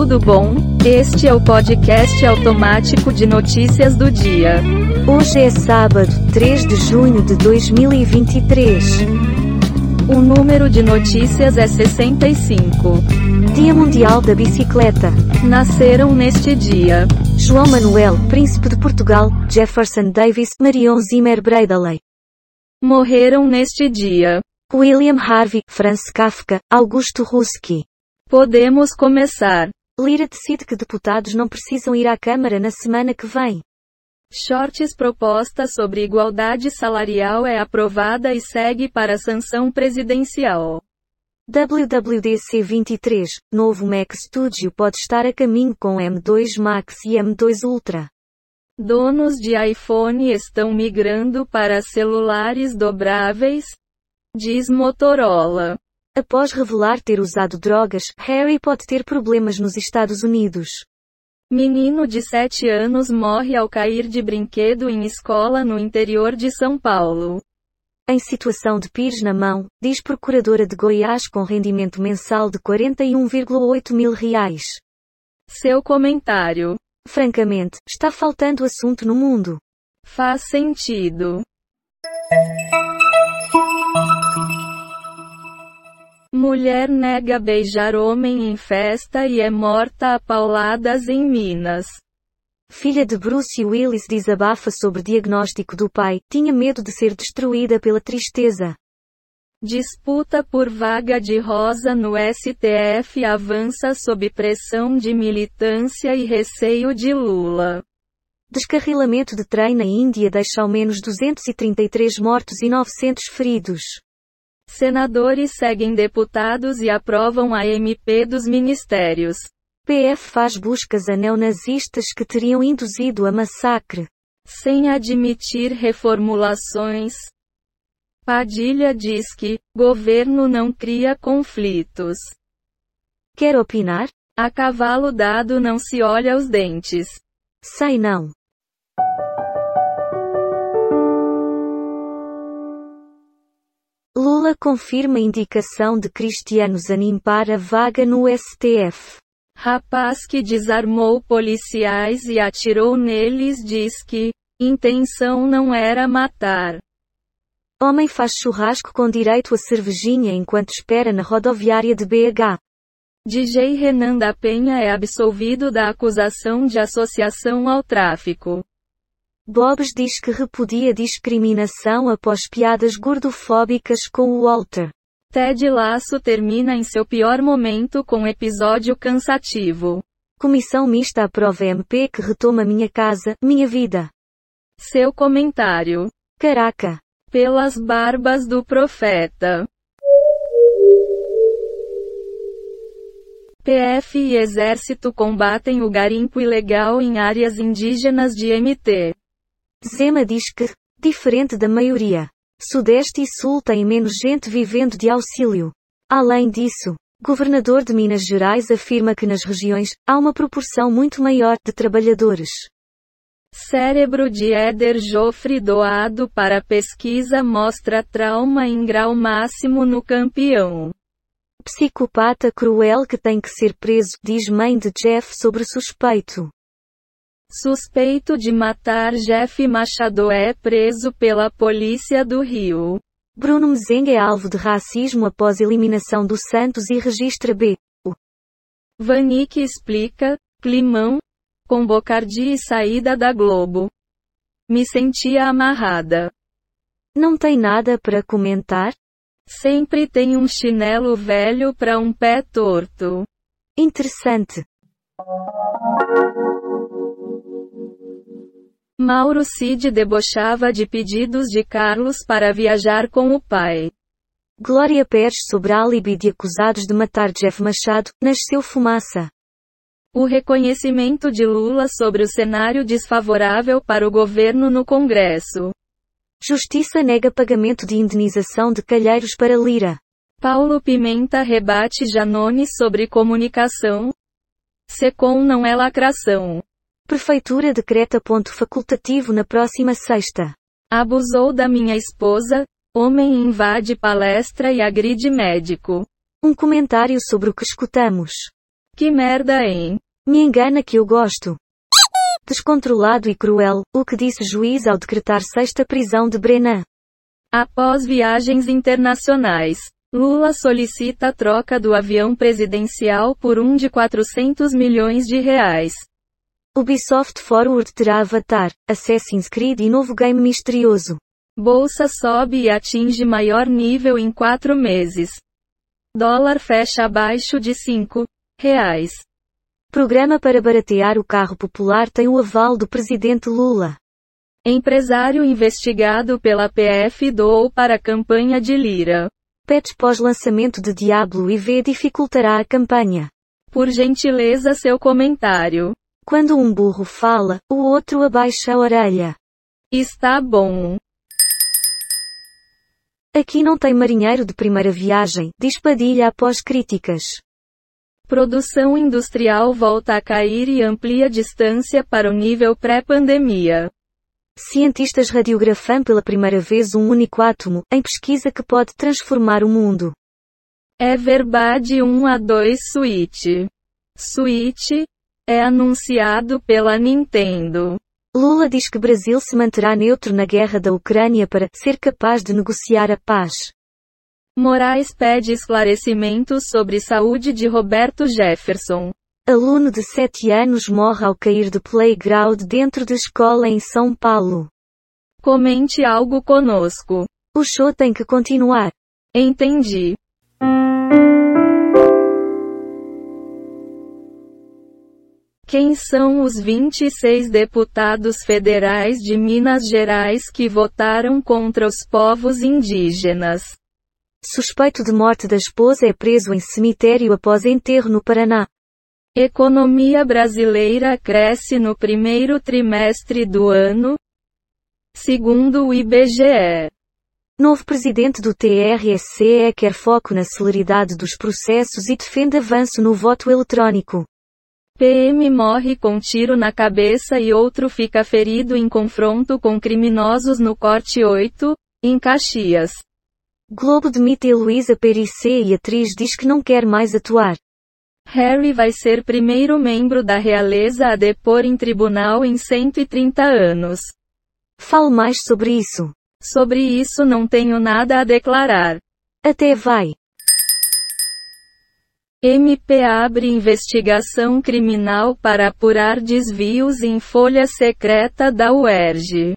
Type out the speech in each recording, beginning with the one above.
tudo bom? Este é o podcast automático de notícias do dia. Hoje é sábado, 3 de junho de 2023. O número de notícias é 65. Dia Mundial da Bicicleta. Nasceram neste dia João Manuel, Príncipe de Portugal, Jefferson Davis, Marion Zimmer Bradley. Morreram neste dia William Harvey, Franz Kafka, Augusto Ruski. Podemos começar. Lira decide que deputados não precisam ir à Câmara na semana que vem. Shorts proposta sobre igualdade salarial é aprovada e segue para sanção presidencial. WWDC 23, novo Mac Studio pode estar a caminho com M2 Max e M2 Ultra. Donos de iPhone estão migrando para celulares dobráveis? Diz Motorola. Após revelar ter usado drogas, Harry pode ter problemas nos Estados Unidos. Menino de 7 anos morre ao cair de brinquedo em escola no interior de São Paulo. Em situação de pires na mão, diz procuradora de Goiás com rendimento mensal de 41,8 mil reais. Seu comentário. Francamente, está faltando assunto no mundo. Faz sentido. Mulher nega beijar homem em festa e é morta a pauladas em Minas. Filha de Bruce Willis desabafa sobre diagnóstico do pai, tinha medo de ser destruída pela tristeza. Disputa por vaga de rosa no STF avança sob pressão de militância e receio de Lula. Descarrilamento de trem na Índia deixa ao menos 233 mortos e 900 feridos. Senadores seguem deputados e aprovam a MP dos ministérios. PF faz buscas a neonazistas que teriam induzido a massacre. Sem admitir reformulações. Padilha diz que, governo não cria conflitos. Quer opinar? A cavalo dado não se olha os dentes. Sei não. Lula confirma indicação de Cristiano Zanin para vaga no STF. Rapaz que desarmou policiais e atirou neles diz que, intenção não era matar. Homem faz churrasco com direito a cervejinha enquanto espera na rodoviária de BH. DJ Renan da Penha é absolvido da acusação de associação ao tráfico. Bobs diz que repudia discriminação após piadas gordofóbicas com o Walter. Ted Laço termina em seu pior momento com episódio cansativo. Comissão mista aprova MP que retoma minha casa, minha vida. Seu comentário. Caraca. Pelas barbas do profeta. PF e Exército combatem o garimpo ilegal em áreas indígenas de MT. Zema diz que, diferente da maioria, Sudeste e Sul têm menos gente vivendo de auxílio. Além disso, governador de Minas Gerais afirma que nas regiões há uma proporção muito maior de trabalhadores. Cérebro de Éder Joffre doado para pesquisa mostra trauma em grau máximo no campeão. Psicopata cruel que tem que ser preso, diz mãe de Jeff sobre suspeito. Suspeito de matar Jeff Machado é preso pela polícia do Rio. Bruno Mezenga é alvo de racismo após eliminação do Santos e registra B. O. Vanik explica, climão, com Bocardi e saída da Globo. Me sentia amarrada. Não tem nada para comentar? Sempre tem um chinelo velho para um pé torto. Interessante. Mauro Cid debochava de pedidos de Carlos para viajar com o pai. Glória Pérez sobre álibi de acusados de matar Jeff Machado, nasceu fumaça. O reconhecimento de Lula sobre o cenário desfavorável para o governo no Congresso. Justiça nega pagamento de indenização de Calheiros para Lira. Paulo Pimenta rebate Janone sobre comunicação. Secom não é lacração. Prefeitura decreta ponto facultativo na próxima sexta. Abusou da minha esposa. Homem invade palestra e agride médico. Um comentário sobre o que escutamos. Que merda, hein? Me engana que eu gosto. Descontrolado e cruel, o que disse juiz ao decretar sexta prisão de Brenan. Após viagens internacionais, Lula solicita a troca do avião presidencial por um de 400 milhões de reais. Ubisoft Forward terá Avatar, Assassin's Creed e novo game misterioso. Bolsa sobe e atinge maior nível em quatro meses. Dólar fecha abaixo de 5 reais. Programa para baratear o carro popular tem o aval do presidente Lula. Empresário investigado pela PF doou para a campanha de Lira. Patch pós-lançamento de Diablo IV dificultará a campanha. Por gentileza seu comentário. Quando um burro fala, o outro abaixa a orelha. Está bom. Aqui não tem marinheiro de primeira viagem, diz Padilha após críticas. Produção industrial volta a cair e amplia distância para o nível pré-pandemia. Cientistas radiografam pela primeira vez um único átomo, em pesquisa que pode transformar o mundo. É verdade 1 a 2 Switch. Switch é anunciado pela Nintendo. Lula diz que Brasil se manterá neutro na guerra da Ucrânia para ser capaz de negociar a paz. Moraes pede esclarecimentos sobre saúde de Roberto Jefferson. Aluno de 7 anos morre ao cair do playground dentro de escola em São Paulo. Comente algo conosco. O show tem que continuar. Entendi. Quem são os 26 deputados federais de Minas Gerais que votaram contra os povos indígenas? Suspeito de morte da esposa é preso em cemitério após enterro no Paraná. Economia brasileira cresce no primeiro trimestre do ano, segundo o IBGE. Novo presidente do TRSE quer foco na celeridade dos processos e defende avanço no voto eletrônico. PM morre com tiro na cabeça e outro fica ferido em confronto com criminosos no Corte 8, em Caxias. Globo demite Heloísa Perissé e atriz diz que não quer mais atuar. Harry vai ser primeiro membro da realeza a depor em tribunal em 130 anos. Fale mais sobre isso. Sobre isso não tenho nada a declarar. Até vai. MP abre investigação criminal para apurar desvios em folha secreta da UERJ.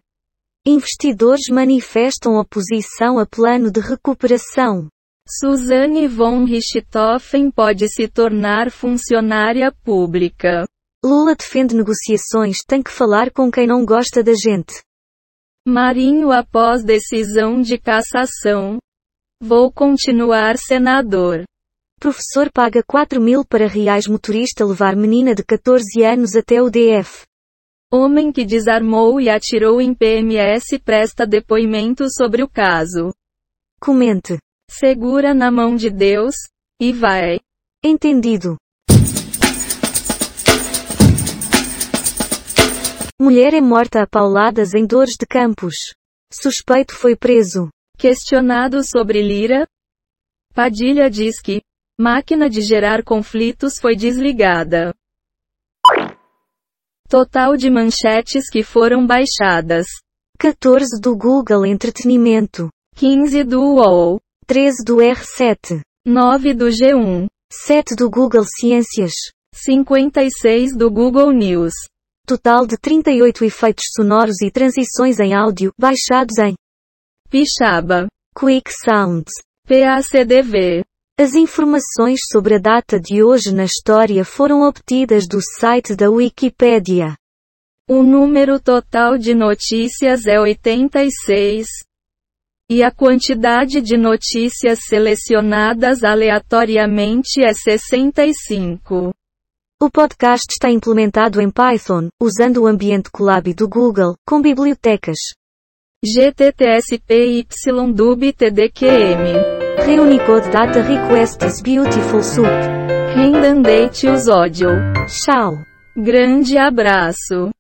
Investidores manifestam oposição a plano de recuperação. Suzanne von Richthofen pode se tornar funcionária pública. Lula defende negociações, tem que falar com quem não gosta da gente. Marinho após decisão de cassação. Vou continuar senador. Professor paga 4 mil para reais motorista levar menina de 14 anos até o DF. Homem que desarmou e atirou em PMS presta depoimento sobre o caso. Comente. Segura na mão de Deus, e vai. Entendido. Mulher é morta a pauladas em Dores de Campos. Suspeito foi preso. Questionado sobre Lira, Padilha diz que máquina de gerar conflitos foi desligada. Total de manchetes que foram baixadas: 14 do Google Entretenimento, 15 do UOL, 13 do R7, 9 do G1, 7 do Google Ciências, 56 do Google News. Total de 38 efeitos sonoros e transições em áudio baixados em Pixaba, Quick Sounds, PACDV. As informações sobre a data de hoje na história foram obtidas do site da Wikipédia. O número total de notícias é 86. E a quantidade de notícias selecionadas aleatoriamente é 65. O podcast está implementado em Python, usando o ambiente Colab do Google, com bibliotecas GTTSPYDUB-TDQM. Reunicode Data Requests Beautiful Soup. Rendandate os ódio. Tchau. Grande abraço.